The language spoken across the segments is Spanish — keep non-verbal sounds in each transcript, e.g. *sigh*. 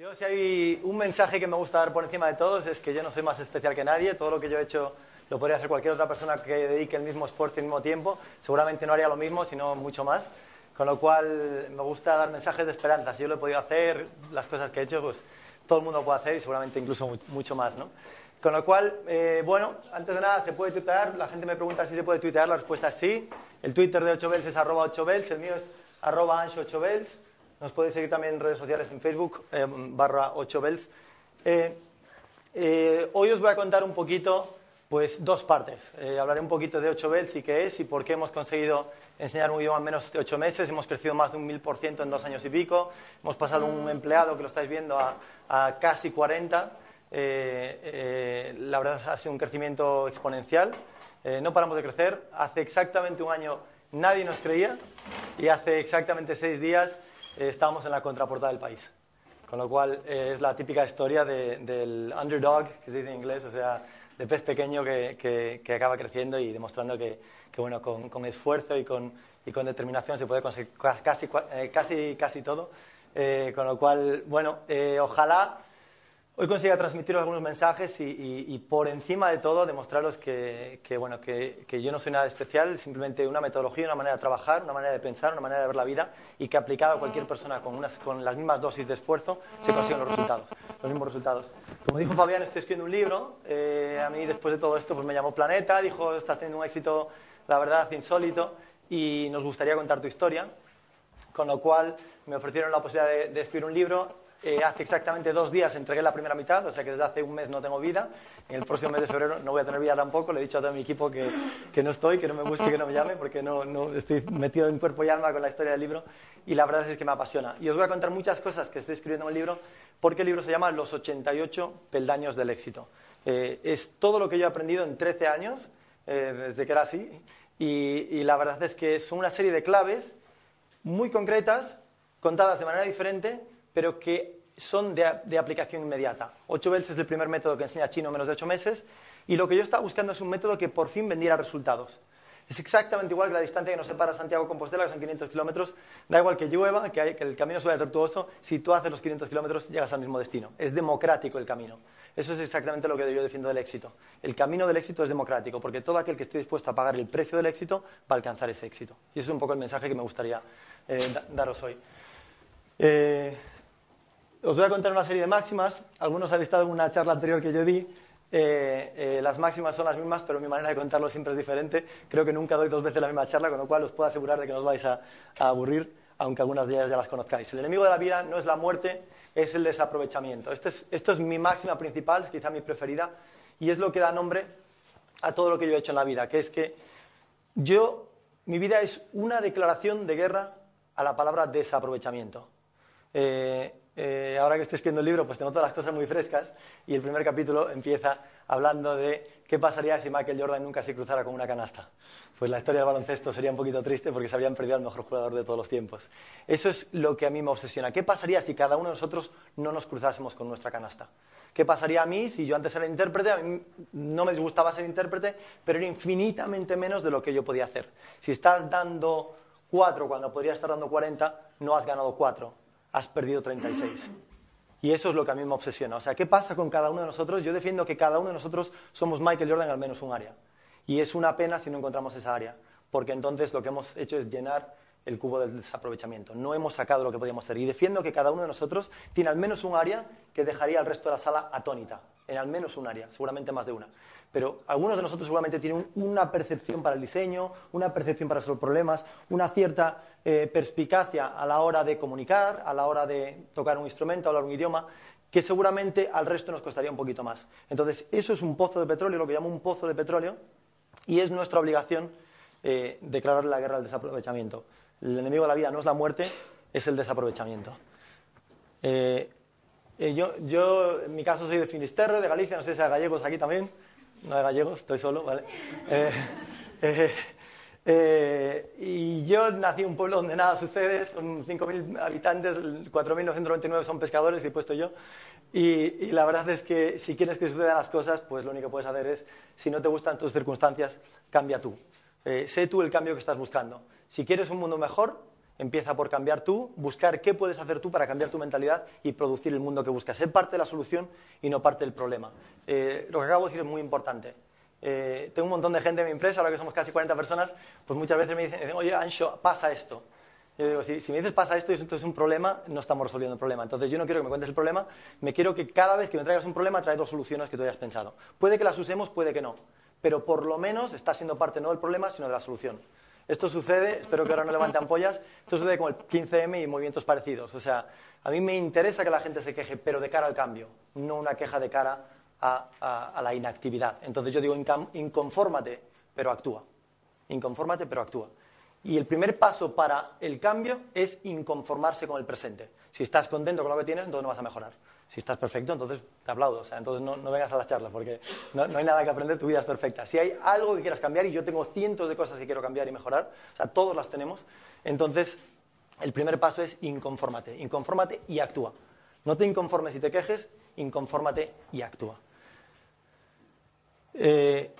Yo si hay un mensaje que me gusta dar por encima de todos es que yo no soy más especial que nadie, todo lo que yo he hecho lo podría hacer cualquier otra persona que dedique el mismo esfuerzo y el mismo tiempo, seguramente no haría lo mismo, sino mucho más, con lo cual me gusta dar mensajes de esperanza, si yo lo he podido hacer, las cosas que he hecho, pues todo el mundo puede hacer y seguramente incluso mucho más, ¿no? Con lo cual, eh, bueno, antes de nada, ¿se puede tuitear? La gente me pregunta si se puede tuitear, la respuesta es sí. El Twitter de 8bells es arroba 8bells, el mío es arroba ancho 8bells. Nos podéis seguir también en redes sociales en Facebook, eh, barra 8bells. Eh, eh, hoy os voy a contar un poquito, pues dos partes. hablaré un poquito de 8bells y qué es y por qué hemos conseguido enseñar un idioma en menos de ocho meses. Hemos crecido más de un mil por ciento en dos años y pico. Hemos pasado un empleado, que lo estáis viendo, a, a casi 40. la verdad ha sido un crecimiento exponencial. no paramos de crecer. Hace exactamente un año nadie nos creía y hace exactamente seis días eh, estábamos en la contraportada del país. Con lo cual eh, es la típica historia del underdog, que se dice en inglés, o sea, de pez pequeño que, que, acaba creciendo y demostrando que, que bueno, con, con, esfuerzo y con, y con, determinación se puede conseguir casi, eh, casi, casi todo. con lo cual, bueno, ojalá Hoy consigo transmitir algunos mensajes y, por encima de todo demostraros que, bueno, que, yo no soy nada especial, simplemente una metodología, una manera de trabajar, una manera de pensar, una manera de ver la vida y que aplicada a cualquier persona con, unas, con las mismas dosis de esfuerzo se consiguen los resultados, los mismos resultados. Como dijo Fabián, estoy escribiendo un libro. Eh, a mí después de todo esto pues me llamó Planeta, dijo, estás teniendo un éxito, la verdad, insólito y nos gustaría contar tu historia. Con lo cual me ofrecieron la posibilidad de escribir un libro eh, hace exactamente dos días entregué la primera mitad, o sea que desde hace un mes no tengo vida. En el próximo mes de febrero no voy a tener vida tampoco. Le he dicho a todo mi equipo que, no estoy, que no me busque, que no me llame, porque no, no, estoy metido en cuerpo y alma con la historia del libro. Y la verdad es que me apasiona. Y os voy a contar muchas cosas que estoy escribiendo en el libro, porque el libro se llama Los 88 peldaños del éxito. Eh, es todo lo que yo he aprendido en 13 años, eh, desde que era así. Y, y la verdad es que son una serie de claves muy concretas, contadas de manera diferente pero que son de, aplicación inmediata. 8 bells es el primer método que enseña chino en menos de 8 meses y lo que yo estaba buscando es un método que por fin vendiera resultados. Es exactamente igual que la distancia que nos separa Santiago Compostela, que son 500 kilómetros. Da igual que llueva, que, el camino sea tortuoso, si tú haces los 500 kilómetros llegas al mismo destino. Es democrático el camino. Eso es exactamente lo que yo defiendo del éxito. El camino del éxito es democrático, porque todo aquel que esté dispuesto a pagar el precio del éxito va a alcanzar ese éxito. Y eso es un poco el mensaje que me gustaría eh, daros hoy. Eh, os voy a contar una serie de máximas. Algunos habéis estado en una charla anterior que yo di. Eh, eh, las máximas son las mismas, pero mi manera de contarlo siempre es diferente. Creo que nunca doy dos veces la misma charla, con lo cual os puedo asegurar de que no os vais a, aburrir, aunque algunas de ellas ya las conozcáis. El enemigo de la vida no es la muerte, es el desaprovechamiento. Este esto es mi máxima principal, es quizá mi preferida, y es lo que da nombre a todo lo que yo he hecho en la vida, que es que yo, mi vida es una declaración de guerra a la palabra desaprovechamiento. Eh, eh, ahora que estoy escribiendo el libro, pues tengo todas las cosas muy frescas y el primer capítulo empieza hablando de qué pasaría si Michael Jordan nunca se cruzara con una canasta. Pues la historia del baloncesto sería un poquito triste porque se habrían perdido al mejor jugador de todos los tiempos. Eso es lo que a mí me obsesiona. ¿Qué pasaría si cada uno de nosotros no nos cruzásemos con nuestra canasta? ¿Qué pasaría a mí si yo antes era intérprete? A mí no me disgustaba ser intérprete, pero era infinitamente menos de lo que yo podía hacer. Si estás dando cuatro cuando podrías estar dando 40, no has ganado cuatro has perdido 36. Y eso es lo que a mí me obsesiona. O sea, ¿qué pasa con cada uno de nosotros? Yo defiendo que cada uno de nosotros somos Michael Jordan al menos un área. Y es una pena si no encontramos esa área, porque entonces lo que hemos hecho es llenar el cubo del desaprovechamiento. No hemos sacado lo que podíamos hacer. Y defiendo que cada uno de nosotros tiene al menos un área que dejaría al resto de la sala atónita. En al menos un área, seguramente más de una. Pero algunos de nosotros seguramente tienen una percepción para el diseño, una percepción para resolver problemas, una cierta eh, perspicacia a la hora de comunicar, a la hora de tocar un instrumento, hablar un idioma, que seguramente al resto nos costaría un poquito más. Entonces, eso es un pozo de petróleo, lo que llamo un pozo de petróleo, y es nuestra obligación eh, declarar la guerra al desaprovechamiento. El enemigo de la vida no es la muerte, es el desaprovechamiento. Eh, yo, yo, en mi caso, soy de Finisterre, de Galicia, no sé si hay gallegos aquí también no hay gallegos, estoy solo, ¿vale? *laughs* Eh, eh, eh, y yo nací en un pueblo donde nada sucede, son 5.000 habitantes, 4.999 son pescadores y puesto yo. Y, y, la verdad es que si quieres que sucedan las cosas, pues lo único que puedes hacer es, si no te gustan tus circunstancias, cambia tú. sé tú el cambio que estás buscando. Si quieres un mundo mejor, empieza por cambiar tú, buscar qué puedes hacer tú para cambiar tu mentalidad y producir el mundo que buscas. Ser parte de la solución y no parte del problema. Eh, lo que acabo de decir es muy importante. Eh, tengo un montón de gente en mi empresa, ahora que somos casi 40 personas, pues muchas veces me dicen, oye, Ancho, pasa esto. Yo digo, si, me dices pasa esto y esto es un problema, no estamos resolviendo el problema. Entonces yo no quiero que me cuentes el problema, me quiero que cada vez que me traigas un problema trae dos soluciones que tú hayas pensado. Puede que las usemos, puede que no, pero por lo menos está siendo parte no del problema, sino de la solución. Esto sucede, espero que ahora no levanten ampollas, esto sucede con el 15M y movimientos parecidos. O sea, a mí me interesa que la gente se queje, pero de cara al cambio, no una queja de cara a, a la inactividad. Entonces yo digo, inconfórmate, pero actúa. Inconfórmate, pero actúa. Y el primer paso para el cambio es inconformarse con el presente. Si estás contento con lo que tienes, entonces no vas a mejorar. Si estás perfecto, entonces te aplaudo. O sea, entonces no, vengas a las charlas porque no, hay nada que aprender, tu vida es perfecta. Si hay algo que quieras cambiar, y yo tengo cientos de cosas que quiero cambiar y mejorar, o sea, todos las tenemos, entonces el primer paso es inconfórmate. Inconfórmate y actúa. No te inconformes y te quejes, inconfórmate y actúa. Eh,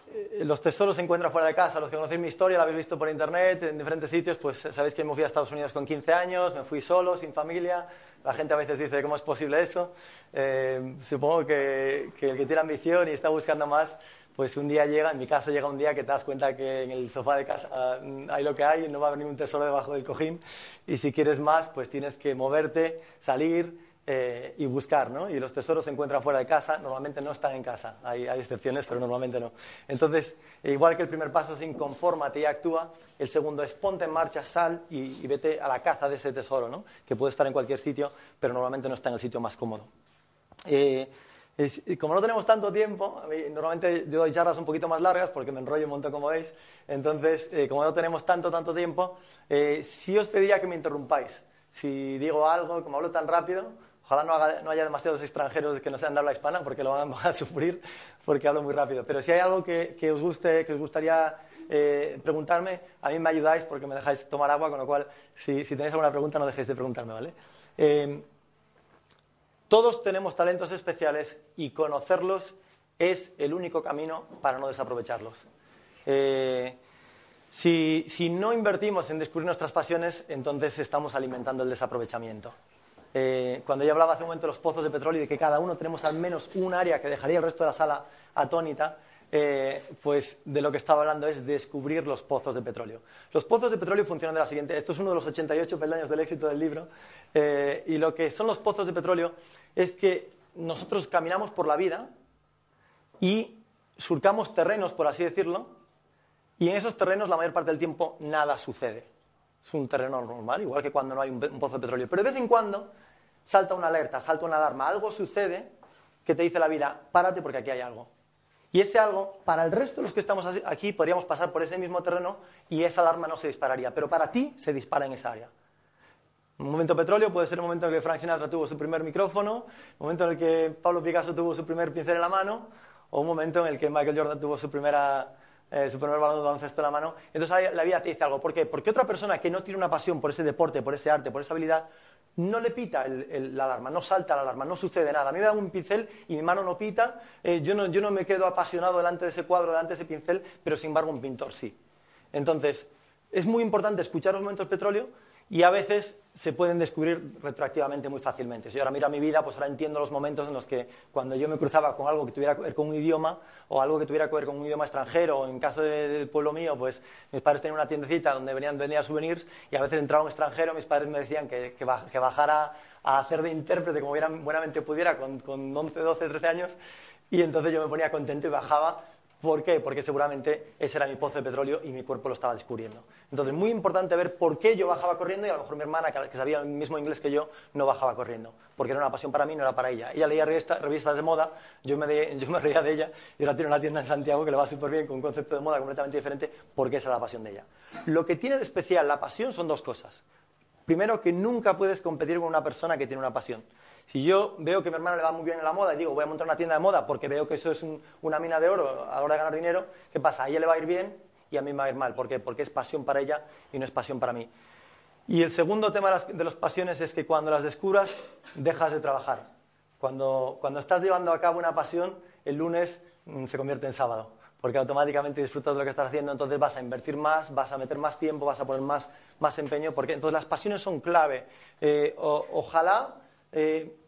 los tesoros se encuentran fuera de casa. Los que conocéis mi historia, la habéis visto por internet, en diferentes sitios, pues sabéis que me fui a Estados Unidos con 15 años, me fui solo, sin familia. La gente a veces dice, ¿cómo es posible eso? Eh, supongo que, el que tiene ambición y está buscando más, pues un día llega, en mi caso llega un día que te das cuenta que en el sofá de casa mm, hay lo que hay, no va a haber ningún tesoro debajo del cojín. Y si quieres más, pues tienes que moverte, salir eh, y buscar, ¿no? Y los tesoros se encuentran fuera de casa, normalmente no están en casa, hay, excepciones, pero normalmente no. Entonces, igual que el primer paso es inconfórmate y actúa, el segundo es ponte en marcha, sal y, vete a la caza de ese tesoro, ¿no? Que puede estar en cualquier sitio, pero normalmente no está en el sitio más cómodo. Eh, como no tenemos tanto tiempo, normalmente yo doy charlas un poquito más largas porque me enrollo un montón, como veis. Entonces, eh, como no tenemos tanto, tanto tiempo, sí os pediría que me interrumpáis. Si digo algo, como hablo tan rápido, Ojalá no, haya demasiados extranjeros que no sean de habla hispana porque lo *laughs* van a sufrir porque hablo muy rápido. Pero si hay algo que, os guste, que os gustaría eh, preguntarme, a mí me ayudáis porque me dejáis tomar agua, con lo cual si, tenéis alguna pregunta no dejéis de preguntarme, ¿vale? Eh, todos tenemos talentos especiales y conocerlos es el único camino para no desaprovecharlos. Eh, si, no invertimos en descubrir nuestras pasiones, entonces estamos alimentando el desaprovechamiento. Eh, cuando yo hablaba hace un momento de los pozos de petróleo y de que cada uno tenemos al menos un área que dejaría el resto de la sala atónita, eh, pues de lo que estaba hablando es descubrir los pozos de petróleo. Los pozos de petróleo funcionan de la siguiente, esto es uno de los 88 peldaños del éxito del libro, eh, y lo que son los pozos de petróleo es que nosotros caminamos por la vida y surcamos terrenos, por así decirlo, y en esos terrenos la mayor parte del tiempo nada sucede. Es un terreno normal, igual que cuando no hay un, pozo de petróleo. Pero de vez en cuando salta una alerta, salta una alarma, algo sucede que te dice la vida, párate porque aquí hay algo. Y ese algo, para el resto de los que estamos aquí, podríamos pasar por ese mismo terreno y esa alarma no se dispararía. Pero para ti se dispara en esa área. Un momento petróleo puede ser el momento en el que Frank Sinatra tuvo su primer micrófono, un momento en el que Pablo Picasso tuvo su primer pincel en la mano, o un momento en el que Michael Jordan tuvo su primera eh, su primer balón de en la mano. Entonces la vida te dice algo. ¿Por qué? Porque otra persona que no tiene una pasión por ese deporte, por ese arte, por esa habilidad, no le pita la alarma, no salta la alarma, no sucede nada. A mí me dan un pincel y mi mano no pita, eh, yo, no, yo no me quedo apasionado delante de ese cuadro, delante de ese pincel, pero sin embargo un pintor sí. Entonces, es muy importante escuchar los momentos petróleo y a veces se pueden descubrir retroactivamente muy fácilmente. Si yo ahora miro mi vida, pues ahora entiendo los momentos en los que cuando yo me cruzaba con algo que tuviera que ver con un idioma o algo que tuviera que ver con un idioma extranjero, o en caso del pueblo mío, pues mis padres tenían una tiendecita donde venían vendían souvenirs y a veces entraba un extranjero, mis padres me decían que, que, bajara a hacer de intérprete como buenamente pudiera con, con 11, 12, 13 años y entonces yo me ponía contento y bajaba ¿Por qué? Porque seguramente ese era mi pozo de petróleo y mi cuerpo lo estaba descubriendo. Entonces, muy importante ver por qué yo bajaba corriendo y a lo mejor mi hermana, que sabía el mismo inglés que yo, no bajaba corriendo. Porque era una pasión para mí, no era para ella. Ella leía revistas, de moda, yo me, reía de ella y ahora tiene una tienda en Santiago que le va súper bien con un concepto de moda completamente diferente porque esa era la pasión de ella. Lo que tiene de especial la pasión son dos cosas. Primero, que nunca puedes competir con una persona que tiene una pasión. Si yo veo que mi hermano le va muy bien en la moda y digo, voy a montar una tienda de moda porque veo que eso es una mina de oro a la hora de ganar dinero, ¿qué pasa? A ella le va a ir bien y a mí me va a ir mal. ¿Por? Porque es pasión para ella y no es pasión para mí. Y el segundo tema de las, pasiones es que cuando las descubras, dejas de trabajar. Cuando, cuando estás llevando a cabo una pasión, el lunes mm, se convierte en sábado porque automáticamente disfrutas de lo que estás haciendo, entonces vas a invertir más, vas a meter más tiempo, vas a poner más, más empeño, porque entonces las pasiones son clave. Eh, ojalá eh,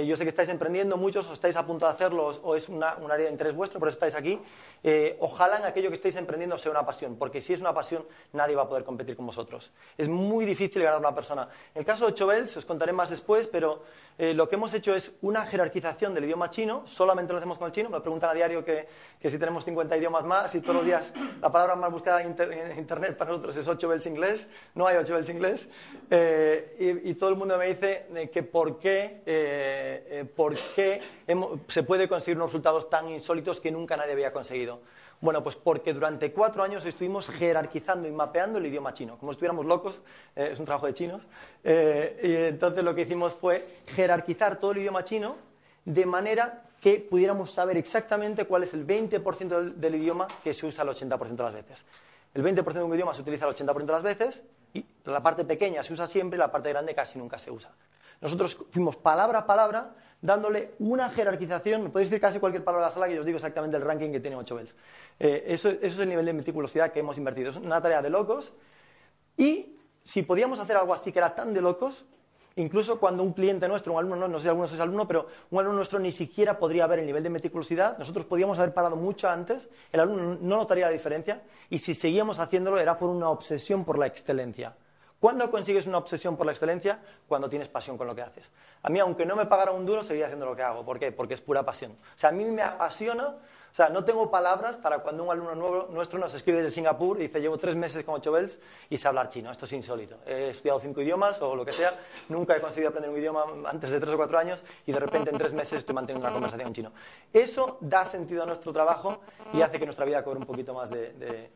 yo sé que estáis emprendiendo muchos, o estáis a punto de hacerlo, o es un área de interés vuestro, por eso estáis aquí. Eh, ojalá en aquello que estéis emprendiendo sea una pasión, porque si es una pasión, nadie va a poder competir con vosotros. Es muy difícil ganar a una persona. En el caso de Chovels, os contaré más después, pero eh, lo que hemos hecho es una jerarquización del idioma chino, solamente lo hacemos con el chino. Me preguntan a diario que, si tenemos 50 idiomas más y todos los días la palabra más buscada en, Internet para nosotros es 8 bells inglés, no hay 8 bells inglés. y, todo el mundo me dice que por qué, por qué se puede conseguir unos resultados tan insólitos que nunca nadie había conseguido. Bueno, pues porque durante cuatro años estuvimos jerarquizando y mapeando el idioma chino. Como estuviéramos locos, eh, es un trabajo de chinos, eh, y entonces lo que hicimos fue jerarquizar todo el idioma chino de manera que pudiéramos saber exactamente cuál es el 20% del, del, idioma que se usa el 80% de las veces. El 20% de un idioma se utiliza el 80% de las veces y la parte pequeña se usa siempre y la parte grande casi nunca se usa. Nosotros fuimos palabra a palabra dándole una jerarquización, podéis decir casi cualquier palabra de la sala que yo os digo exactamente el ranking que tiene 8 bells. Eh, eso, es el nivel de meticulosidad que hemos invertido. Es una tarea de locos y si podíamos hacer algo así que era tan de locos, incluso cuando un cliente nuestro, un alumno, no, no sé si alguno sois alumno, pero un alumno nuestro ni siquiera podría ver el nivel de meticulosidad, nosotros podíamos haber parado mucho antes, el alumno no notaría la diferencia y si seguíamos haciéndolo era por una obsesión por la excelencia. ¿Cuándo consigues una obsesión por la excelencia? Cuando tienes pasión con lo que haces. A mí, aunque no me pagara un duro, seguiría haciendo lo que hago. ¿Por qué? Porque es pura pasión. O sea, a mí me apasiona o sea, no tengo palabras para cuando un alumno nuevo, nuestro nos escribe desde Singapur y dice, llevo tres meses con ocho bells y sé hablar chino. Esto es insólito. He estudiado cinco idiomas o lo que sea, nunca he conseguido aprender un idioma antes de tres o cuatro años y de repente en tres meses estoy manteniendo una conversación en chino. Eso da sentido a nuestro trabajo y hace que nuestra vida cobre un poquito más de,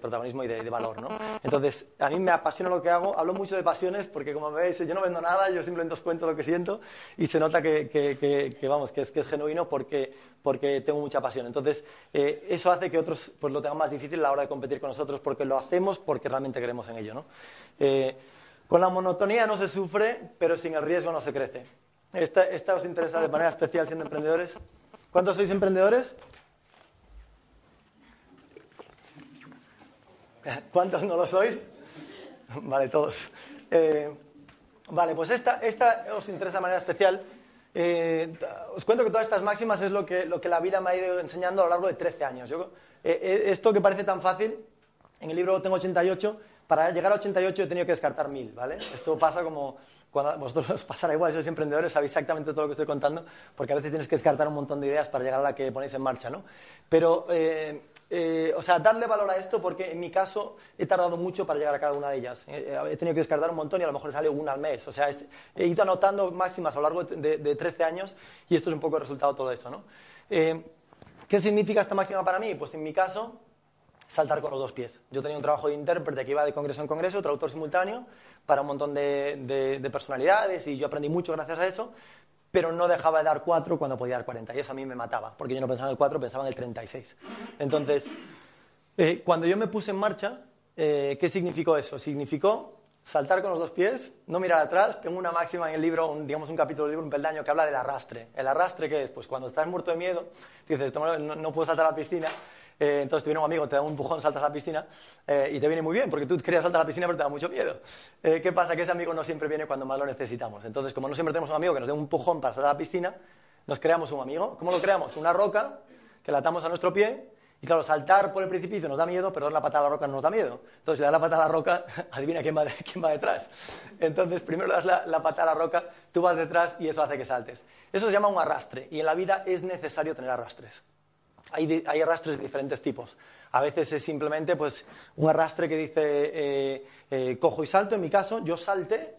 protagonismo y de, valor. ¿no? Entonces, a mí me apasiona lo que hago. Hablo mucho de pasiones porque, como veis, yo no vendo nada, yo simplemente os cuento lo que siento y se nota que, vamos, que es genuino porque, porque tengo mucha pasión. Entonces, eh, eso hace que otros pues, lo tengan más difícil a la hora de competir con nosotros porque lo hacemos porque realmente creemos en ello. ¿no? Eh, con la monotonía no se sufre, pero sin el riesgo no se crece. Esta, esta os interesa de manera especial siendo emprendedores. ¿Cuántos sois emprendedores? ¿Cuántos no lo sois? Vale, todos. Eh, vale, pues esta, esta os interesa de manera especial eh, os cuento que todas estas máximas es lo que, lo que la vida me ha ido enseñando a lo largo de 13 años. Yo, eh, eh, esto que parece tan fácil, en el libro tengo 88, para llegar a 88 he tenido que descartar 1000, ¿vale? Esto pasa como cuando vosotros os pasará igual, sois emprendedores, sabéis exactamente todo lo que estoy contando, porque a veces tienes que descartar un montón de ideas para llegar a la que ponéis en marcha, ¿no? Pero eh, o sea, darle valor a esto porque en mi caso he tardado mucho para llegar a cada una de ellas. Eh, he tenido que descartar un montón y a lo mejor sale una al mes. O sea, he ido anotando máximas a lo largo de, de, 13 años y esto es un poco el resultado de todo eso. ¿no? Eh, ¿Qué significa esta máxima para mí? Pues en mi caso, saltar con los dos pies. Yo tenía un trabajo de intérprete que iba de congreso en congreso, traductor simultáneo, para un montón de personalidades y yo aprendí mucho gracias a eso, pero no dejaba de dar 4 cuando podía dar 40. Y eso a mí me mataba, porque yo no pensaba en el 4, pensaba en el 36. Entonces, eh, cuando yo me puse en marcha, eh, ¿qué significó eso? Significó saltar con los dos pies, no mirar atrás. Tengo una máxima en el libro, un, digamos un capítulo del libro, un peldaño, que habla del arrastre. ¿El arrastre qué es? Pues cuando estás muerto de miedo, dices, no, no puedo saltar a la piscina, eh, entonces te viene un amigo, te da un empujón, saltas a la piscina eh, y te viene muy bien, porque tú querías saltar a la piscina pero te da mucho miedo. Eh, ¿Qué pasa? Que ese amigo no siempre viene cuando más lo necesitamos. Entonces, como no siempre tenemos un amigo que nos dé un empujón para saltar a la piscina, nos creamos un amigo. ¿Cómo lo creamos? Con una roca que la atamos a nuestro pie y claro, saltar por el precipicio nos da miedo, pero dar la patada a la roca no nos da miedo. Entonces, si le das la patada a la roca, *laughs* adivina quién va, detrás. Entonces, primero le das la, la, patada a la roca, tú vas detrás y eso hace que saltes. Eso se llama un arrastre y en la vida es necesario tener arrastres. Hay, arrastres de diferentes tipos. A veces es simplemente pues, un arrastre que dice eh, eh, cojo y salto. En mi caso, yo salté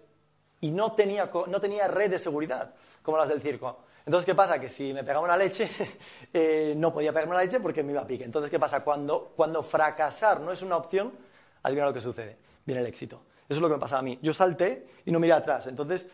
y no tenía, no tenía red de seguridad, como las del circo. Entonces, ¿qué pasa? Que si me pegaba una leche, *laughs* eh, no podía pegarme una leche porque me iba a pique. Entonces, ¿qué pasa? Cuando, cuando fracasar no es una opción, adivina lo que sucede. Viene el éxito. Eso es lo que me pasaba a mí. Yo salté y no miré atrás. Entonces,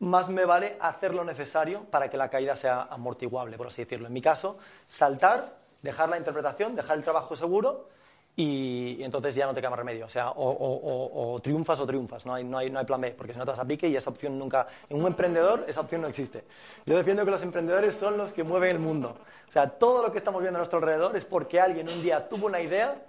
más me vale hacer lo necesario para que la caída sea amortiguable, por así decirlo. En mi caso, saltar dejar la interpretación, dejar el trabajo seguro y, entonces ya no te queda más remedio. O sea, o, triunfas o triunfas, no hay, no, hay, no hay plan B, porque si no te vas a pique y esa opción nunca... En un emprendedor esa opción no existe. Yo defiendo que los emprendedores son los que mueven el mundo. O sea, todo lo que estamos viendo a nuestro alrededor es porque alguien un día tuvo una idea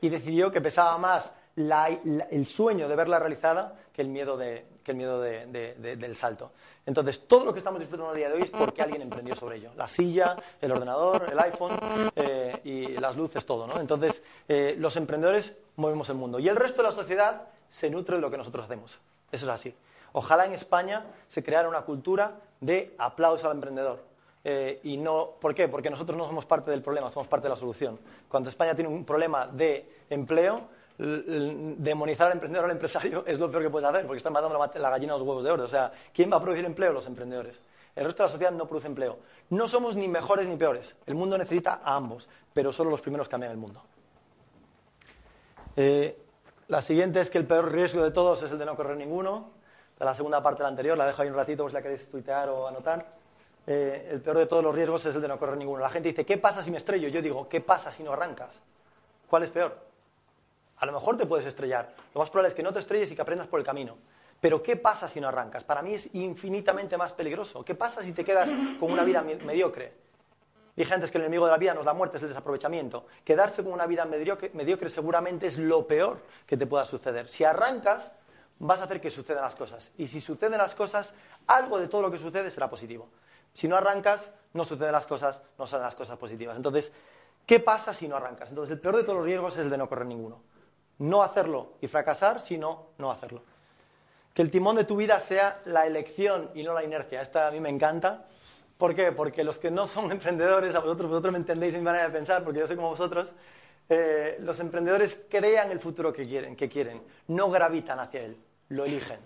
y decidió que pesaba más el sueño de verla realizada que el miedo, de, que el miedo del salto. Entonces, todo lo que estamos disfrutando a día de hoy es porque alguien emprendió sobre ello. La silla, el ordenador, el iPhone eh, y las luces, todo. ¿no? Entonces, eh, los emprendedores movemos el mundo. Y el resto de la sociedad se nutre de lo que nosotros hacemos. Eso es así. Ojalá en España se creara una cultura de aplauso al emprendedor. Eh, y no, ¿Por qué? Porque nosotros no somos parte del problema, somos parte de la solución. Cuando España tiene un problema de empleo, demonizar al emprendedor al empresario es lo peor que puedes hacer, porque están matando la, gallina a los huevos de oro. O sea, ¿quién va a producir empleo? Los emprendedores. El resto de la sociedad no produce empleo. No somos ni mejores ni peores. El mundo necesita a ambos, pero solo los primeros cambian el mundo. Eh, la siguiente es que el peor riesgo de todos es el de no correr ninguno. La segunda parte de la anterior, la dejo ahí un ratito si la queréis tuitear o anotar. Eh, el peor de todos los riesgos es el de no correr ninguno. La gente dice, ¿qué pasa si me estrello? Yo digo, ¿qué pasa si no arrancas? ¿Cuál es peor? A lo mejor te puedes estrellar. Lo más probable es que no te estrelles y que aprendas por el camino. Pero ¿qué pasa si no arrancas? Para mí es infinitamente más peligroso. ¿Qué pasa si te quedas con una vida mediocre? Dije antes que el enemigo de la vida no es la muerte, es el desaprovechamiento. Quedarse con una vida mediocre, mediocre seguramente es lo peor que te pueda suceder. Si arrancas, vas a hacer que sucedan las cosas. Y si suceden las cosas, algo de todo lo que sucede será positivo. Si no arrancas, no suceden las cosas, no salen las cosas positivas. Entonces, ¿qué pasa si no arrancas? Entonces, el peor de todos los riesgos es el de no correr ninguno no hacerlo y fracasar, sino no hacerlo. Que el timón de tu vida sea la elección y no la inercia. Esta a mí me encanta. ¿Por qué? Porque los que no son *laughs* emprendedores, a vosotros, vosotros me entendéis mi manera de pensar, porque yo soy como vosotros, eh, los emprendedores crean el futuro que quieren, que quieren, no gravitan hacia él, lo eligen.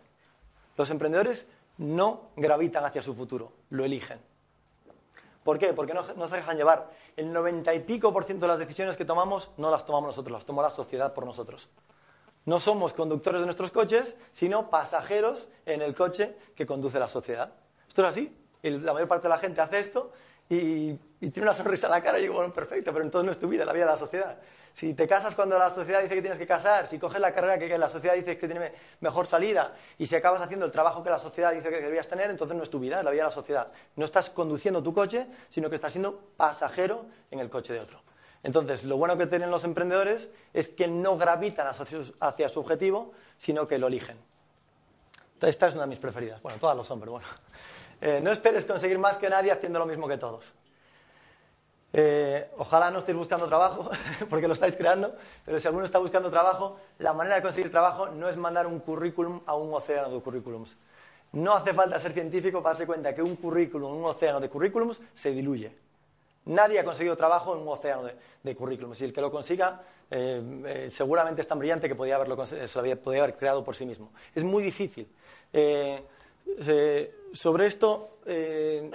Los emprendedores no gravitan hacia su futuro, lo eligen. ¿Por qué? Porque no, no, se dejan llevar. El noventa y pico por ciento de las decisiones que tomamos no las tomamos nosotros, las toma la sociedad por nosotros. No somos conductores de nuestros coches, sino pasajeros en el coche que conduce la sociedad. Esto es así. la mayor parte de la gente hace esto y, tiene una sonrisa en la cara y digo, bueno, perfecto, pero entonces no es tu vida, la vida de la sociedad. Si te casas cuando la sociedad dice que tienes que casar, si coges la carrera que, la sociedad dice que tiene mejor salida y si acabas haciendo el trabajo que la sociedad dice que deberías tener, entonces no es tu vida, es la vida de la sociedad. No estás conduciendo tu coche, sino que estás siendo pasajero en el coche de otro. Entonces, lo bueno que tienen los emprendedores es que no gravitan hacia su objetivo, sino que lo eligen. Esta es una de mis preferidas. Bueno, todas lo son, pero bueno. Eh, no esperes conseguir más que nadie haciendo lo mismo que todos. Eh, ojalá no estéis buscando trabajo, *laughs* porque lo estáis creando, pero si alguno está buscando trabajo, la manera de conseguir trabajo no es mandar un currículum a un océano de currículums. No hace falta ser científico para darse cuenta que un currículum, un océano de currículums, se diluye. Nadie ha conseguido trabajo en un océano de, currículums. Y el que lo consiga, eh, eh, seguramente es tan brillante que podría haberlo, se lo podría haber creado por sí mismo. Es muy difícil sobre esto, eh,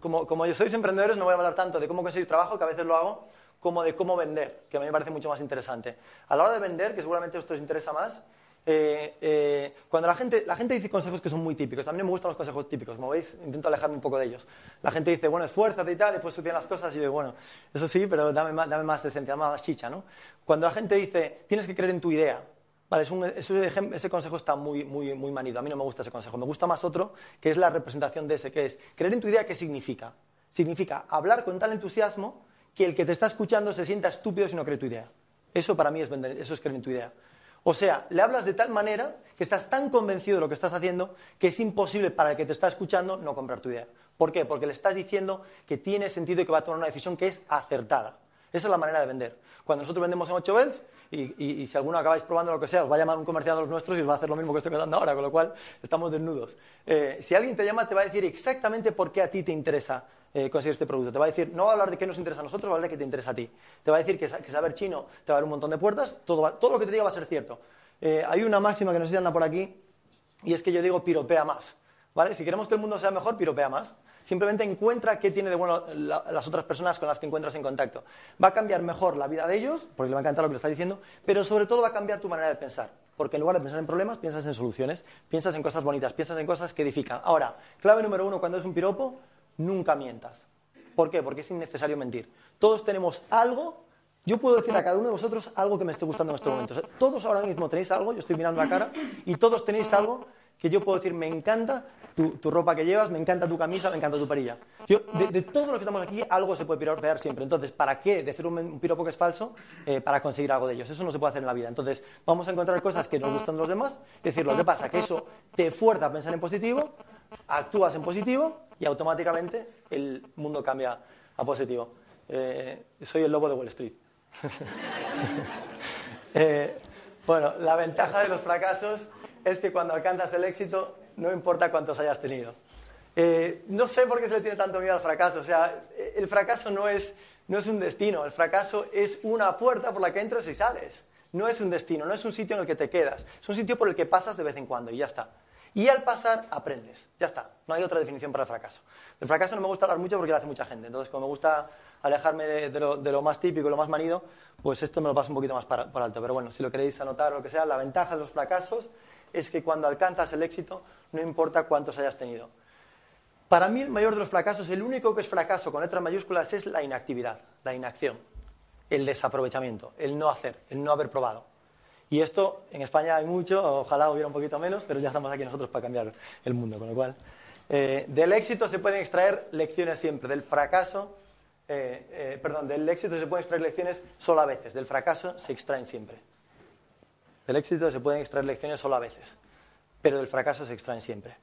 como, como yo sois emprendedores, no voy a hablar tanto de cómo conseguir trabajo, que a veces lo hago, como de cómo vender, que a mí me parece mucho más interesante. A la hora de vender, que seguramente esto os interesa más, eh, eh, cuando la gente, la gente dice consejos que son muy típicos, a mí me gustan los consejos típicos, como veis, intento alejarme un poco de ellos. La gente dice, bueno, esfuérzate y tal, y después tú las cosas, y yo bueno, eso sí, pero dame más, dame más esencia, dame más chicha, ¿no? Cuando la gente dice, tienes que creer en tu idea, Vale, ese, consejo está muy, muy, muy manido. A mí no me gusta ese consejo. Me gusta más otro, que es la representación de ese, que es creer en tu idea, ¿qué significa? Significa hablar con tal entusiasmo que el que te está escuchando se sienta estúpido si no cree tu idea. Eso para mí es, eso es creer en tu idea. O sea, le hablas de tal manera que estás tan convencido de lo que estás haciendo que es imposible para el que te está escuchando no comprar tu idea. ¿Por qué? Porque le estás diciendo que tiene sentido y que va a tomar una decisión que es acertada. Esa es la manera de vender. Cuando nosotros vendemos en 8 bells, y, si alguno acabáis probando lo que sea, os va a llamar un comercial de los nuestros y os va a hacer lo mismo que estoy contando ahora, con lo cual estamos desnudos. Eh, si alguien te llama, te va a decir exactamente por qué a ti te interesa eh, conseguir este producto. Te va a decir, no va a hablar de qué nos interesa a nosotros, va a hablar de qué te interesa a ti. Te va a decir que, saber chino te va a dar un montón de puertas, todo, todo lo que te diga va a ser cierto. Eh, hay una máxima que no sé si anda por aquí, y es que yo digo piropea más. ¿vale? Si queremos que el mundo sea mejor, piropea más. Simplemente encuentra qué tiene de bueno las otras personas con las que encuentras en contacto. Va a cambiar mejor la vida de ellos, porque le va a encantar lo que le está diciendo, pero sobre todo va a cambiar tu manera de pensar. Porque en lugar de pensar en problemas, piensas en soluciones, piensas en cosas bonitas, piensas en cosas que edifican. Ahora, clave número uno cuando es un piropo, nunca mientas. ¿Por qué? Porque es innecesario mentir. Todos tenemos algo yo puedo decir a cada uno de vosotros algo que me esté gustando en este momento. todos ahora mismo tenéis algo, yo estoy mirando la cara, y todos tenéis algo que yo puedo decir, me encanta tu, ropa que llevas, me encanta tu camisa, me encanta tu perilla. Yo, de, todos los que estamos aquí, algo se puede piropear siempre. Entonces, ¿para qué decir un, piropo que es falso eh, para conseguir algo de ellos? Eso no se puede hacer en la vida. Entonces, vamos a encontrar cosas que nos gustan de los demás, decir lo que pasa, que eso te fuerza a pensar en positivo, actúas en positivo y automáticamente el mundo cambia a positivo. Eh, soy el lobo de Wall Street. *laughs* Eh, bueno, la ventaja de los fracasos es que cuando alcanzas el éxito, no importa cuántos hayas tenido. Eh, no sé por qué se le tiene tanto miedo al fracaso. O sea, el fracaso no es, no es un destino, el fracaso es una puerta por la que entras y sales. No es un destino, no es un sitio en el que te quedas, es un sitio por el que pasas de vez en cuando y ya está. Y al pasar aprendes, ya está, no hay otra definición para el fracaso. El fracaso no me gusta hablar mucho porque lo hace mucha gente, entonces como me gusta alejarme de, lo, más típico, lo más manido, pues esto me lo paso un poquito más por alto. Pero bueno, si lo queréis anotar o lo que sea, la ventaja de los fracasos es que cuando alcanzas el éxito, no importa cuántos hayas tenido. Para mí el mayor de los fracasos, el único que es fracaso con letras mayúsculas es la inactividad, la inacción, el desaprovechamiento, el no hacer, el no haber probado. Y esto en España hay mucho, ojalá hubiera un poquito menos, pero ya estamos aquí nosotros para cambiar el mundo, con lo cual eh, del éxito se pueden extraer lecciones siempre, del fracaso, eh, eh, perdón, del éxito se pueden extraer lecciones solo a veces, del fracaso se extraen siempre. Del éxito se pueden extraer lecciones solo a veces, pero del fracaso se extraen siempre.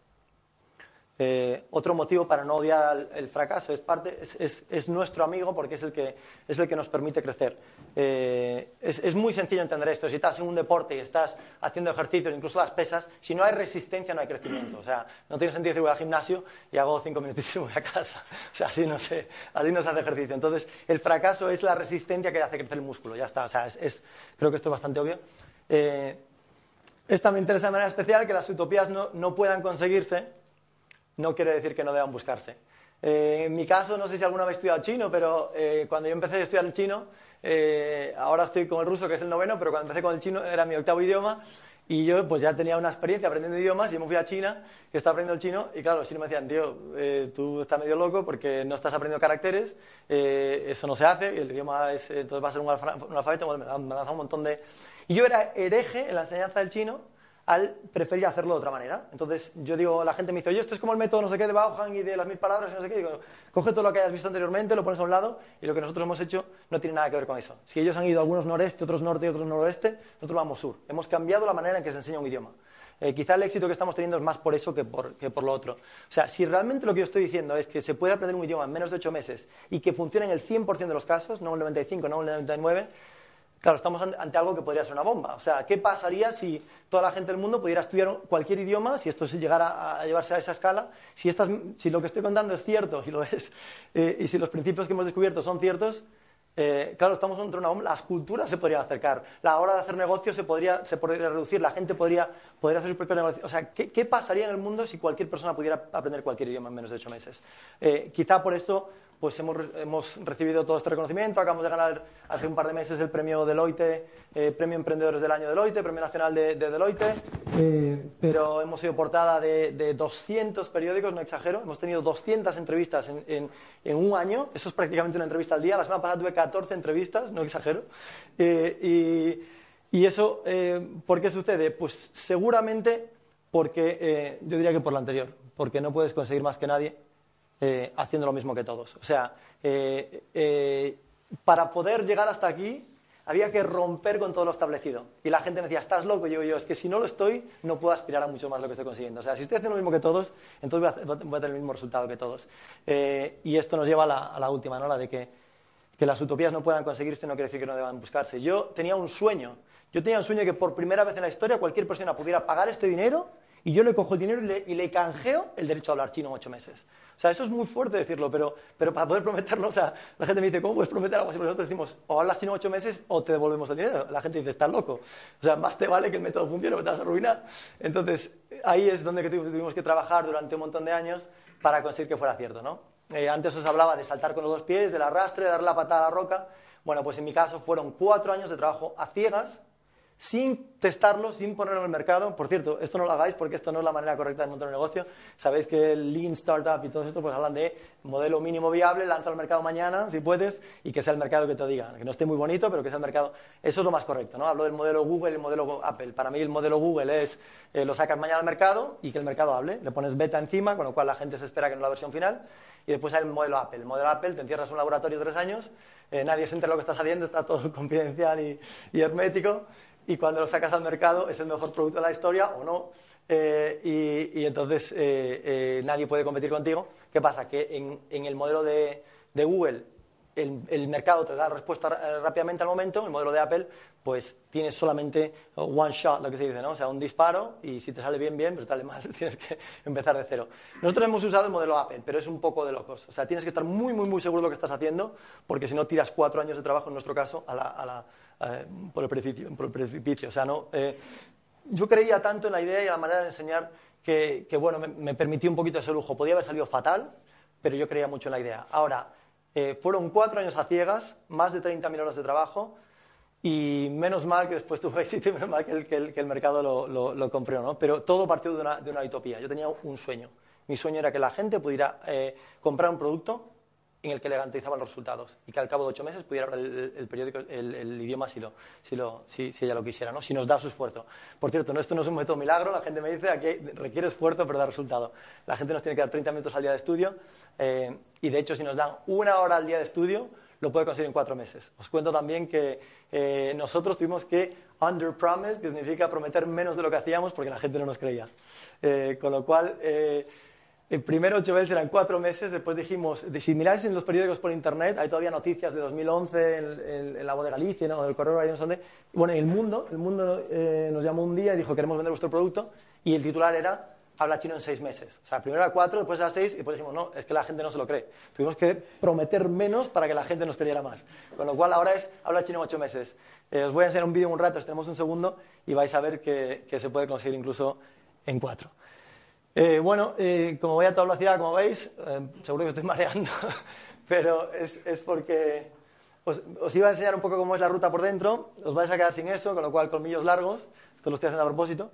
Eh, otro motivo para no odiar el fracaso es, nuestro amigo porque es el que, es el que nos permite crecer. Eh, es, muy sencillo entender esto. Si estás en un deporte y estás haciendo ejercicios, incluso las pesas, si no hay resistencia no hay crecimiento. O sea, no tiene sentido decir voy al gimnasio y hago cinco minutos y voy a casa. *laughs* O sea, así no, se, así no se hace ejercicio. Entonces, el fracaso es la resistencia que hace crecer el músculo. Ya está. O sea, creo que esto es bastante obvio. Eh, esta me interesa de manera especial que las utopías no, no puedan conseguirse no quiere decir que no deban buscarse. Eh, en mi caso, no sé si alguna vez estudiado chino, pero eh, cuando yo empecé a estudiar el chino, eh, ahora estoy con el ruso, que es el noveno, pero cuando empecé con el chino era mi octavo idioma, y yo pues ya tenía una experiencia aprendiendo idiomas, y me fui a China, que estaba aprendiendo el chino, y claro, los chinos me decían, tío, tú estás medio loco porque no estás aprendiendo caracteres, eso no se hace, y el idioma es, entonces va a ser un, alfabeto, me lanzado un montón de... Y yo era hereje en la enseñanza del chino, al preferir hacerlo de otra manera. Entonces, yo digo, la gente me dice, oye, esto es como el método no sé qué de Bauhan y de las mil palabras y no sé qué. Digo, coge todo lo que hayas visto anteriormente, lo pones a un lado y lo que nosotros hemos hecho no tiene nada que ver con eso. Si ellos han ido algunos noreste, otros norte y otros noroeste, nosotros vamos sur. Hemos cambiado la manera en que se enseña un idioma. Eh, quizá el éxito que estamos teniendo es más por eso que por, que por lo otro. O sea, si realmente lo que yo estoy diciendo es que se puede aprender un idioma en menos de ocho meses y que funcione en el 100% de los casos, no en el 95, no en el 99, Claro, estamos ante algo que podría ser una bomba. O sea, ¿qué pasaría si toda la gente del mundo pudiera estudiar cualquier idioma, si esto se llegara a llevarse a esa escala? Si, si lo que estoy contando es cierto, y lo es, *laughs* eh, y si los principios que hemos descubierto son ciertos, eh, claro, estamos ante una bomba. Las culturas se podrían acercar. La hora de hacer negocios se podría, se podría reducir. La gente podría, podría hacer su propio negocio. O sea, ¿qué, pasaría en el mundo si cualquier persona pudiera aprender cualquier idioma en menos de ocho meses? Eh, quizá por esto pues hemos, hemos, recibido todo este reconocimiento. Acabamos de ganar hace un par de meses el premio Deloitte, eh, Premio Emprendedores del Año Deloitte, Premio Nacional de, Deloitte. Eh, pero hemos sido portada de, de, 200 periódicos, no exagero. Hemos tenido 200 entrevistas en, en, un año. Eso es prácticamente una entrevista al día. La semana pasada tuve 14 entrevistas, no exagero. Eh, y, y, eso, ¿por qué sucede? Pues seguramente porque, yo diría que por lo anterior, porque no puedes conseguir más que nadie eh, haciendo lo mismo que todos. O sea, eh, eh, para poder llegar hasta aquí había que romper con todo lo establecido. Y la gente me decía, estás loco. Y yo, yo, es que si no lo estoy, no puedo aspirar a mucho más lo que estoy consiguiendo. O sea, si estoy haciendo lo mismo que todos, entonces voy a, tener el mismo resultado que todos. y esto nos lleva a la, última, ¿no? La de que, que las utopías no puedan conseguirse no quiere decir que no deban buscarse. Yo tenía un sueño. Yo tenía un sueño que por primera vez en la historia cualquier persona pudiera pagar este dinero y yo le cojo el dinero y le, y le canjeo el derecho a hablar chino en ocho meses. O sea, eso es muy fuerte decirlo, pero, pero para poder prometerlo, o sea, la gente me dice, ¿cómo puedes prometer algo así? Nosotros decimos, o hablas chino ocho meses o te devolvemos el dinero. La gente dice, estás loco. O sea, más te vale que el método funcione o te vas a arruinar. Entonces, ahí es donde tuvimos que trabajar durante un montón de años para conseguir que fuera cierto, ¿no? Eh, antes os hablaba de saltar con los dos pies, del arrastre, de dar la patada a la roca. Bueno, pues en mi caso fueron cuatro años de trabajo a ciegas, sin testarlo, sin ponerlo en el mercado. Por cierto, esto no lo hagáis porque esto no es la manera correcta de montar un negocio. Sabéis que el Lean Startup y todo esto pues hablan de modelo mínimo viable, lanza al mercado mañana, si puedes, y que sea el mercado que te diga. Que no esté muy bonito, pero que sea el mercado. Eso es lo más correcto, ¿no? Hablo del modelo Google y el modelo Apple. Para mí el modelo Google es eh, lo sacas mañana al mercado y que el mercado hable. Le pones beta encima, con lo cual la gente se espera que no la versión final. Y después hay el modelo Apple. El modelo Apple, te encierras en un laboratorio tres años, eh, nadie se entera lo que estás haciendo, está todo *laughs* confidencial y, y hermético y cuando lo sacas al mercado es el mejor producto de la historia o no. Eh, y, entonces eh, eh, nadie puede competir contigo. ¿Qué pasa? Que en, el modelo de, Google el, mercado te da respuesta rápidamente al momento, el modelo de Apple pues tienes solamente one shot, lo que se dice, ¿no? O sea, un disparo y si te sale bien, bien, pero si te sale mal *laughs* tienes que empezar de cero. Nosotros hemos usado el modelo Apple, pero es un poco de locos. O sea, tienes que estar muy, muy, muy seguro de lo que estás haciendo porque si no tiras cuatro años de trabajo, en nuestro caso, a la eh, por, el precipicio, O sea, no, eh, yo creía tanto en la idea y en la manera de enseñar que, bueno, me, permitió un poquito ese lujo. Podía haber salido fatal, pero yo creía mucho en la idea. Ahora, eh, fueron cuatro años a ciegas, más de 30.000 horas de trabajo, y menos mal que después tuve *laughs* éxito y menos mal que el, mercado lo, compró, ¿no? Pero todo partió de una, utopía. Yo tenía un sueño. Mi sueño era que la gente pudiera comprar un producto en el que le garantizaban los resultados y que al cabo de ocho meses pudiera hablar el, periódico, el, idioma si, lo, si, lo, si, ella lo quisiera, ¿no? si nos da su esfuerzo. Por cierto, no, esto no es un método milagro, la gente me dice que requiere esfuerzo pero da resultado. La gente nos tiene que dar 30 minutos al día de estudio eh, y de hecho si nos dan una hora al día de estudio lo puede conseguir en cuatro meses. Os cuento también que eh, nosotros tuvimos que under promise, que significa prometer menos de lo que hacíamos porque la gente no nos creía. Eh, con lo cual el primer ocho veces eran cuatro meses, después dijimos, si miráis en los periódicos por internet, hay todavía noticias de 2011 en, la voz de Galicia, ¿no? en el correo, no sé dónde. Bueno, el mundo, el mundo eh, nos llamó un día y dijo, queremos vender vuestro producto, y el titular era, habla chino en seis meses. O sea, primero era cuatro, después era seis, y después dijimos, no, es que la gente no se lo cree. Tuvimos que prometer menos para que la gente nos creyera más. Con lo cual ahora es, habla chino en ocho meses. Eh, os voy a enseñar un vídeo en un rato, tenemos un segundo, y vais a ver que, que se puede conseguir incluso en cuatro. Eh, bueno, eh, como voy a toda velocidad, como veis, eh, seguro que estoy *laughs* mareando, pero es, porque os, iba a enseñar un poco cómo es la ruta por dentro, os vais a quedar sin eso, con lo cual colmillos largos, esto lo estoy haciendo a propósito.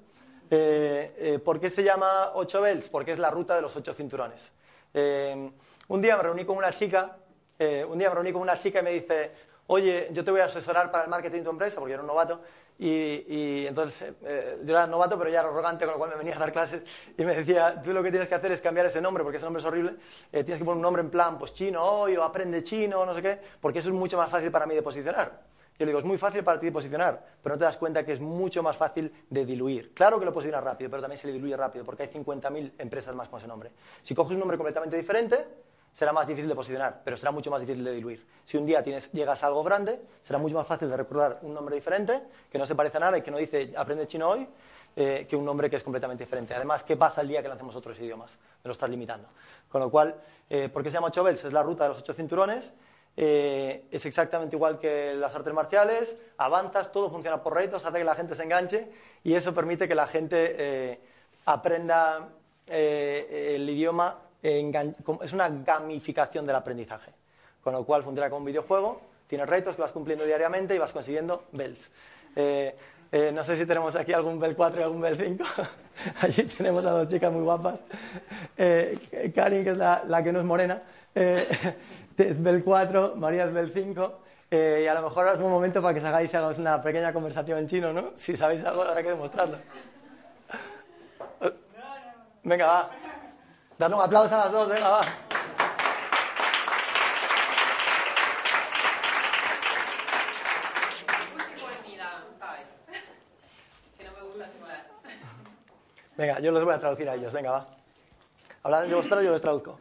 ¿Por qué se llama 8 bells? Porque es la ruta de los ocho cinturones. un día me reuní con una chica, un día me reuní con una chica y me dice, oye, yo te voy a asesorar para el marketing de tu empresa, porque era un novato, y, entonces eh, yo era novato, pero ya era arrogante, con lo cual me venía a dar clases y me decía, tú lo que tienes que hacer es cambiar ese nombre, porque ese nombre es horrible, eh, tienes que poner un nombre en plan, pues chino hoy, o aprende chino, no sé qué, porque eso es mucho más fácil para mí de posicionar. Yo le digo, es muy fácil para ti de posicionar, pero no te das cuenta que es mucho más fácil de diluir. Claro que lo posicionas rápido, pero también se le diluye rápido, porque hay 50.000 empresas más con ese nombre. Si coges un nombre completamente diferente, será más difícil de posicionar, pero será mucho más difícil de diluir. Si un día llegas a algo grande, será mucho más fácil de recordar un nombre diferente, que no se parece a nada y que no dice aprende chino hoy, eh, que un nombre que es completamente diferente. Además, ¿qué pasa el día que lancemos otros idiomas? Me lo estás limitando. Con lo cual, eh, ¿por qué se llama ocho bells? Es la ruta de los ocho cinturones. Eh, es exactamente igual que las artes marciales, avanzas, todo funciona por retos, hace que la gente se enganche y eso permite que la gente aprenda el idioma es una gamificación del aprendizaje, con lo cual funciona como un videojuego, tienes retos que vas cumpliendo diariamente y vas consiguiendo bells. Eh, eh, no sé si tenemos aquí algún Bell 4 y algún Bell 5. *laughs* Allí tenemos a dos chicas muy guapas. Eh, Karin, que es la, que no es morena, *laughs* es Bell 4, María es Bell 5. y a lo mejor es un momento para que os hagáis una pequeña conversación en chino, ¿no? Si sabéis algo, habrá que demostrarlo. Venga, va. Dale un aplauso a las dos, venga, va. Venga, yo les voy a traducir a ellos, venga, va. Hablad de vosotros yo les traduzco.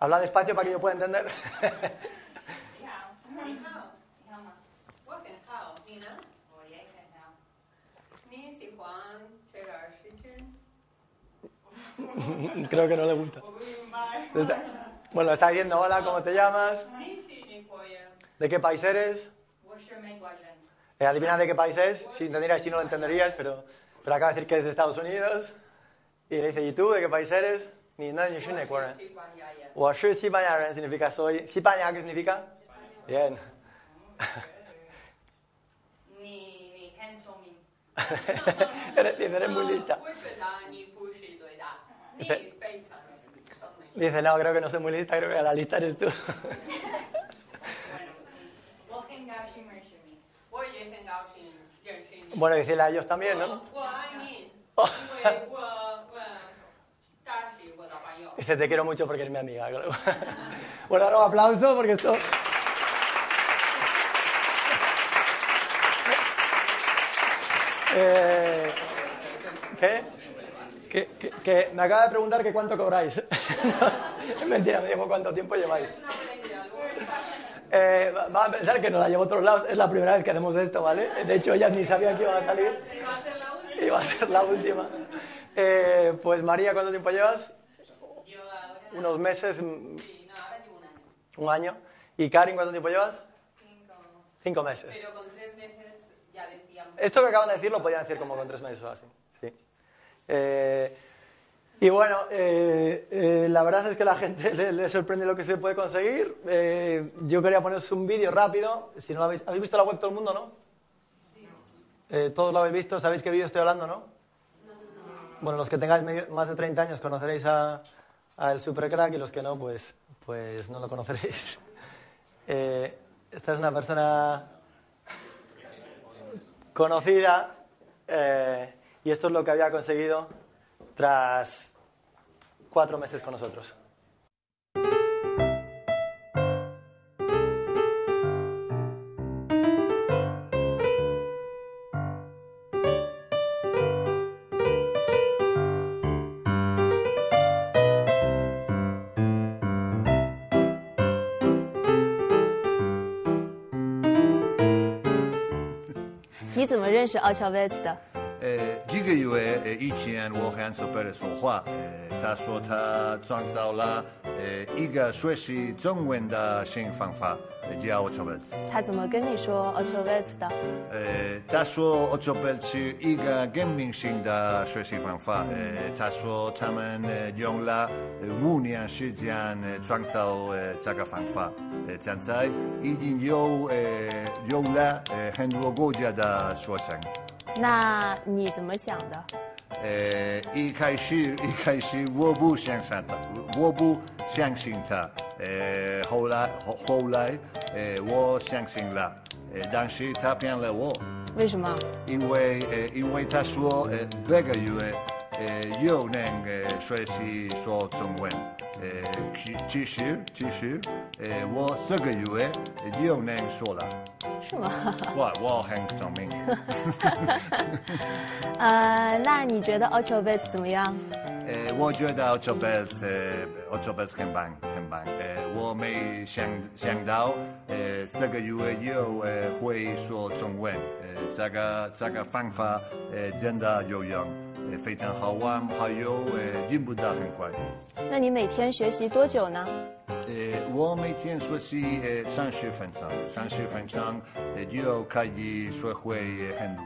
Hablad despacio para que yo pueda entender. *laughs* Creo que no le gusta. Bueno, está diciendo, hola, ¿cómo te llamas? ¿De qué país eres? Eh, adivina de qué país es. Si entendieras no lo entenderías, pero, pero acaba de decir que es de Estados Unidos. Y le dice, ¿y tú de qué país eres? Ni nada, ni significa soy. ¿Sipanya qué significa? Bien. eres, eres muy lista. Dice, no, creo que no soy muy lista, creo que la lista eres tú. bueno, decirle a ellos también, ¿no? Dice, te quiero mucho porque eres mi amiga. *laughs* bueno, ahora un aplauso porque esto... Eh, ¿Qué? Que, que, me acaba de preguntar que cuánto cobráis. *laughs* es mentira, me dijo cuánto tiempo lleváis. Eh, va a pensar que nos la llevo a otros lados. Es la primera vez que hacemos esto, ¿vale? De hecho, ella ni sabía que iba a salir. Iba a ser la última. Eh, pues María, ¿cuánto tiempo llevas? Unos meses. Sí, no, ahora llevo un año. Un año. ¿Y Karin, cuánto tiempo llevas? Cinco. Cinco meses. Pero con tres meses ya decíamos. Esto que acaban de decir lo podían decir como con tres meses o así. Eh, y bueno, eh, eh, la verdad es que a la gente *laughs* le, sorprende lo que se puede conseguir. yo quería poneros un vídeo rápido. Si no habéis, ¿Habéis visto la web todo el mundo, no? Sí. todos lo habéis visto, sabéis qué vídeo estoy hablando, ¿no? Bueno, los que tengáis más de 30 años conoceréis a, el Supercrack y los que no, pues, pues no lo conoceréis. *laughs* esta es una persona conocida. Y esto es lo que había conseguido tras cuatro meses con nosotros. *laughs* 你呃，这个月呃以前我和苏贝尔说话，呃，他说他创造了呃一个学习中文的新方法，叫 o c h o b e l 他怎么跟你说 o c h o b e l 的？呃，他说 o c h o b e l 是一个革命性的学习方法。呃，他说他们用了五年时间创造呃这个方法。呃，现在已经有呃用了呃很多国家的学生。那你怎么想的？呃，一开始一开始我不相信他，我不相信他。呃，后来后后来，呃，我相信了。呃，但是他骗了我。为什么？因为呃，因为他说呃，这个月呃又能呃学习说中文。呃，其其实其实呃，我这个月又能说了。是吗？*laughs* 我我很聪明。*laughs* 呃，那你觉得 Bass 怎么样？呃，我觉得 Bass 呃 Bass 很棒很棒。呃，我没想想到呃这个月有呃会说中文，呃这个这个方法呃真的有用，呃非常好玩，还有呃进步的很快。那你每天学习多久呢？呃，我每天学习呃三十分钟，三十分钟呃就可以学会很多。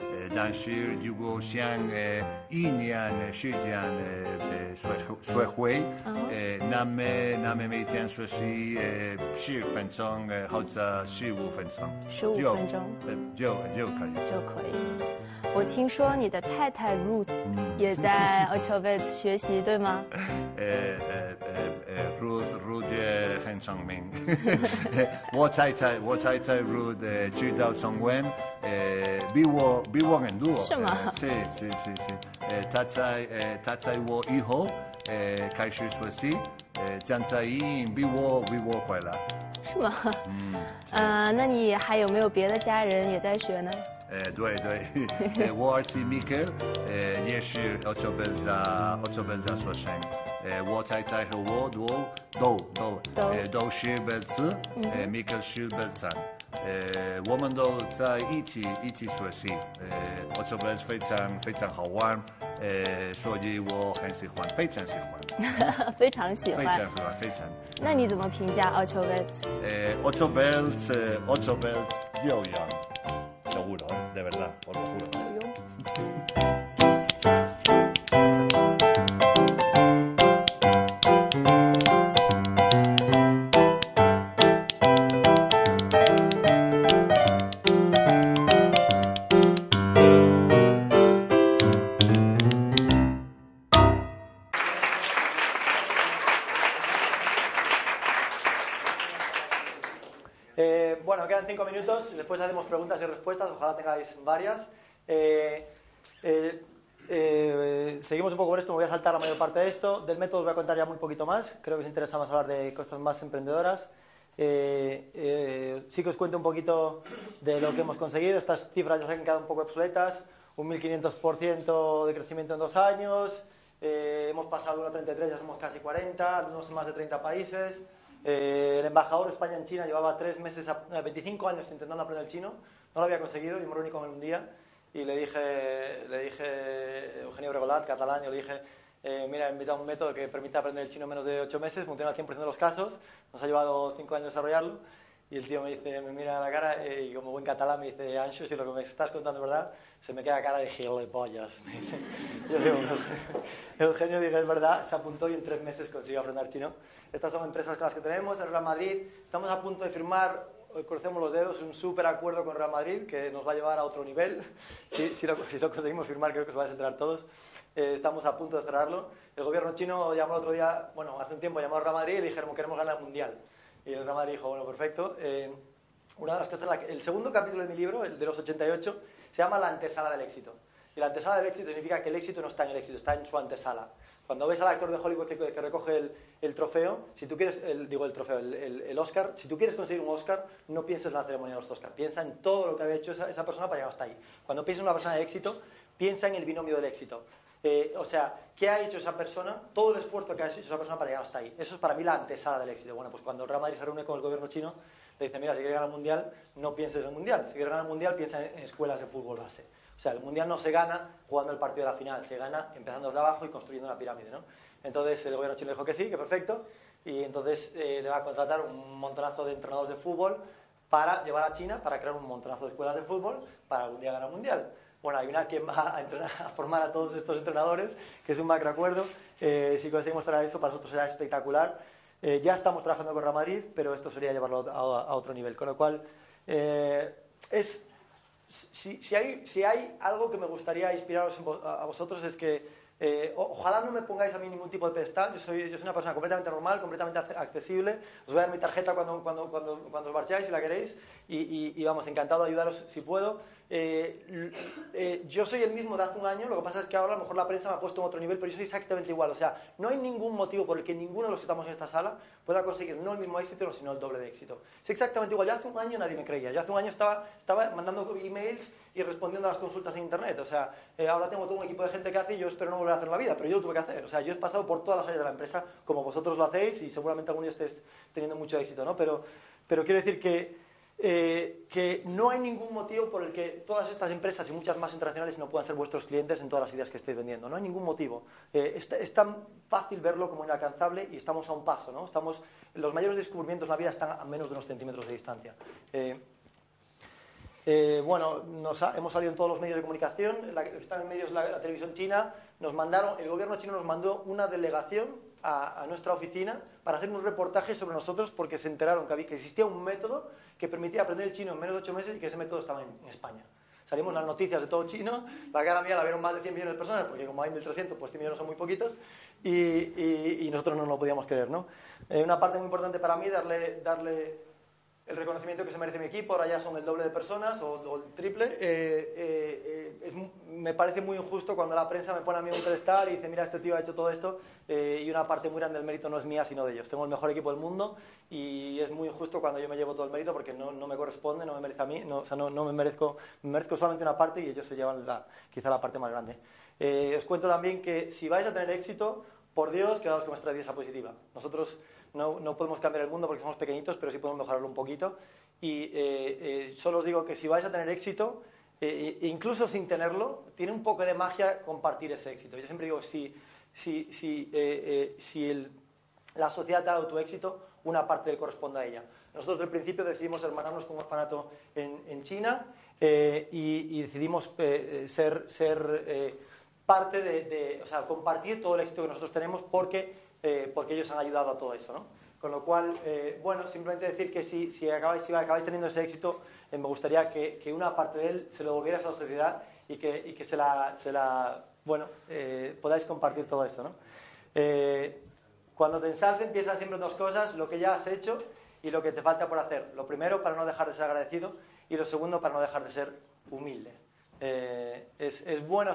呃，但是如果想呃一年时间呃学学会，呃那么那么每天学习呃十分钟呃或者十五分钟，十五分钟呃就就可以就可以。我听说你的太太 Ruth 也在 o c h o v e t 学习，对吗？*laughs* 呃呃呃呃，Ruth Ruth 也很聪明。*laughs* 我太太我太太 Ruth 知道中文，呃，比我比我很多。是吗？是是是是。呃，她在呃她在我以后呃开始学习，呃，现在已经比我比我快了。是吗？嗯。呃，那你还有没有别的家人也在学呢？呃，对对，我儿子米克，呃，也是我太太和我都都都呃都是贝斯，呃，米克是贝三，呃，我们都在一起一起学习，呃，奥乔贝非常非常好玩，呃，所以我很喜欢，非常喜欢，非常喜欢，非常喜欢，非常。那你怎么评价奥乔贝？呃，奥乔贝是奥乔贝有氧。De verdad, os lo juro. Tengáis varias. Eh, eh, seguimos un poco con esto, me voy a saltar la mayor parte de esto. Del método voy a contar ya muy poquito más, creo que os interesa más hablar de cosas más emprendedoras. sí que os cuento un poquito de lo que hemos conseguido. Estas cifras ya se han quedado un poco obsoletas. Un 1500% de crecimiento en dos años. hemos pasado de 1,33, ya somos casi 40, no más de 30 países. Eh, el embajador de España en China llevaba tres meses, 25 años intentando aprender el chino, no lo había conseguido y me reuní con él un día y le dije, le dije Eugenio Bregolat, catalán, yo le dije, eh, mira, he invitado un método que permite aprender el chino en menos de 8 meses, funciona al 100% de los casos, nos ha llevado 5 años desarrollarlo y el tío me dice, me mira a la cara eh, y como buen catalán me dice, Ancho, si lo que me estás contando es verdad, se me queda cara de gilipollas. *laughs* Yo digo, Eugenio dice, es verdad, se apuntó y en tres meses consiguió aprender chino. Estas son empresas con las que tenemos, el Real Madrid, estamos a punto de firmar, hoy crucemos los dedos, un súper acuerdo con Real Madrid que nos va a llevar a otro nivel. *laughs* Si, si, lo, conseguimos firmar, creo que os vais a enterar todos. Eh, estamos a punto de cerrarlo. El gobierno chino llamó el otro día, bueno, hace un tiempo llamó a Real Madrid y dijeron, queremos ganar el Mundial. Y el Madrid dijo, bueno, perfecto. Eh, una de las cosas, el segundo capítulo de mi libro, el de los 88, se llama La antesala del éxito. Y la antesala del éxito significa que el éxito no está en el éxito, está en su antesala. Cuando ves al actor de Hollywood que, recoge el, el, trofeo, si tú quieres, el, digo el trofeo, el, el, Oscar, si tú quieres conseguir un Oscar, no pienses en la ceremonia de los Oscars, piensa en todo lo que había hecho esa, esa persona para llegar hasta ahí. Cuando piensas en una persona de éxito, piensa en el binomio del éxito. Eh, o sea, ¿qué ha hecho esa persona? Todo el esfuerzo que ha hecho esa persona para llegar hasta ahí. Eso es para mí la antesala del éxito. Bueno, pues cuando el Real Madrid se reúne con el gobierno chino, le dice, mira, si quieres ganar el Mundial, no pienses en el Mundial. Si quieres ganar el Mundial, piensa en, escuelas de fútbol base. O sea, el Mundial no se gana jugando el partido de la final, se gana empezando desde abajo y construyendo una pirámide, ¿no? Entonces el gobierno chino dijo que sí, que perfecto, y entonces eh, le va a contratar un montonazo de entrenadores de fútbol para llevar a China para crear un montonazo de escuelas de fútbol para algún día ganar el Mundial. Bueno, una que va a, entrenar, a formar a todos estos entrenadores, que es un macro acuerdo. Eh, si conseguimos traer eso, para nosotros será espectacular. Eh, ya estamos trabajando con Real Madrid, pero esto sería llevarlo a, otro nivel. Con lo cual, eh, es, si, si, hay, si, hay, algo que me gustaría inspiraros a vosotros es que eh, ojalá no me pongáis a mí ningún tipo de pedestal, yo soy, yo soy una persona completamente normal, completamente accesible. Os voy a dar mi tarjeta cuando, cuando, cuando, cuando os marcháis, si la queréis, y, y, vamos, encantado de ayudaros si puedo. Eh, eh, yo soy el mismo de hace un año, lo que pasa es que ahora a lo mejor la prensa me ha puesto en otro nivel, pero yo soy exactamente igual. O sea, no hay ningún motivo por el que ninguno de los que estamos en esta sala pueda conseguir no el mismo éxito, sino el doble de éxito. Es exactamente igual. Ya hace un año nadie me creía. Ya hace un año estaba, estaba mandando emails y respondiendo a las consultas en internet. O sea, eh, ahora tengo todo un equipo de gente que hace y yo espero no volver a hacer la vida, pero yo lo tuve que hacer. O sea, yo he pasado por todas las áreas de la empresa como vosotros lo hacéis y seguramente algún día estéis teniendo mucho éxito, ¿no? Pero, pero quiero decir que eh, que no hay ningún motivo por el que todas estas empresas y muchas más internacionales no puedan ser vuestros clientes en todas las ideas que estéis vendiendo. No hay ningún motivo. Eh, es, tan fácil verlo como inalcanzable y estamos a un paso. ¿no? Estamos, los mayores descubrimientos en la vida están a menos de unos centímetros de distancia. Eh, bueno, nos hemos salido en todos los medios de comunicación, la, están en medios la, televisión china, nos mandaron, el gobierno chino nos mandó una delegación a, nuestra oficina para hacer un reportaje sobre nosotros porque se enteraron que, que existía un método que permitía aprender el chino en menos de ocho meses y que ese método estaba en, España. Salimos las noticias de todo chino, la cara mía la vieron más de 100 millones de personas, porque como hay 1.300, pues 100 millones son muy poquitos, y, nosotros no lo podíamos creer. ¿no? Eh, una parte muy importante para mí, darle, darle el reconocimiento que se merece mi equipo, ahora ya son el doble de personas o, el triple. Eh, eh, me parece muy injusto cuando la prensa me pone a mí un pedestal y dice, mira, este tío ha hecho todo esto eh, y una parte muy grande del mérito no es mía, sino de ellos. Tengo el mejor equipo del mundo y es muy injusto cuando yo me llevo todo el mérito porque no, me corresponde, no me merece a mí, no, o sea, no, me, merezco, me merezco solamente una parte y ellos se llevan la, quizá la parte más grande. os cuento también que si vais a tener éxito, por Dios, quedaos con nuestra esa positiva. Nosotros no, no, podemos cambiar el mundo porque somos pequeñitos, pero sí podemos mejorarlo un poquito. Y eh, eh, solo os digo que si vais a tener éxito, eh, incluso sin tenerlo, tiene un poco de magia compartir ese éxito. Yo siempre digo, si, si, si, si la sociedad te ha dado tu éxito, una parte le corresponde a ella. Nosotros desde el principio decidimos hermanarnos con un orfanato en, China y, y, decidimos ser, ser parte de, de, o sea, compartir todo el éxito que nosotros tenemos porque eh, porque ellos han ayudado a todo eso, ¿no? Con lo cual, eh, bueno, simplemente decir que si, si, acabáis, si acabáis teniendo ese éxito, eh, me gustaría que, que, una parte de él se lo volviera a la sociedad y que, y que se la, se la bueno, podáis compartir todo eso, ¿no? cuando te ensalcen, piensan siempre dos cosas, lo que ya has hecho y lo que te falta por hacer. Lo primero, para no dejar de ser agradecido, y lo segundo, para no dejar de ser humilde. Es, es, bueno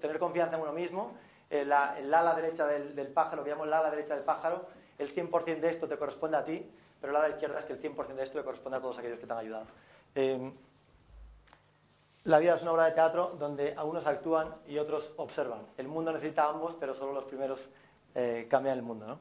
tener confianza en uno mismo. Eh, el ala derecha del, pájaro, llamamos la ala derecha del pájaro, el 100% de esto te corresponde a ti, pero el ala izquierda es que el 100% de esto le corresponde a todos aquellos que te han ayudado. Eh, la vida es una obra de teatro donde algunos actúan y otros observan. El mundo necesita a ambos, pero solo los primeros eh, cambian el mundo. ¿no?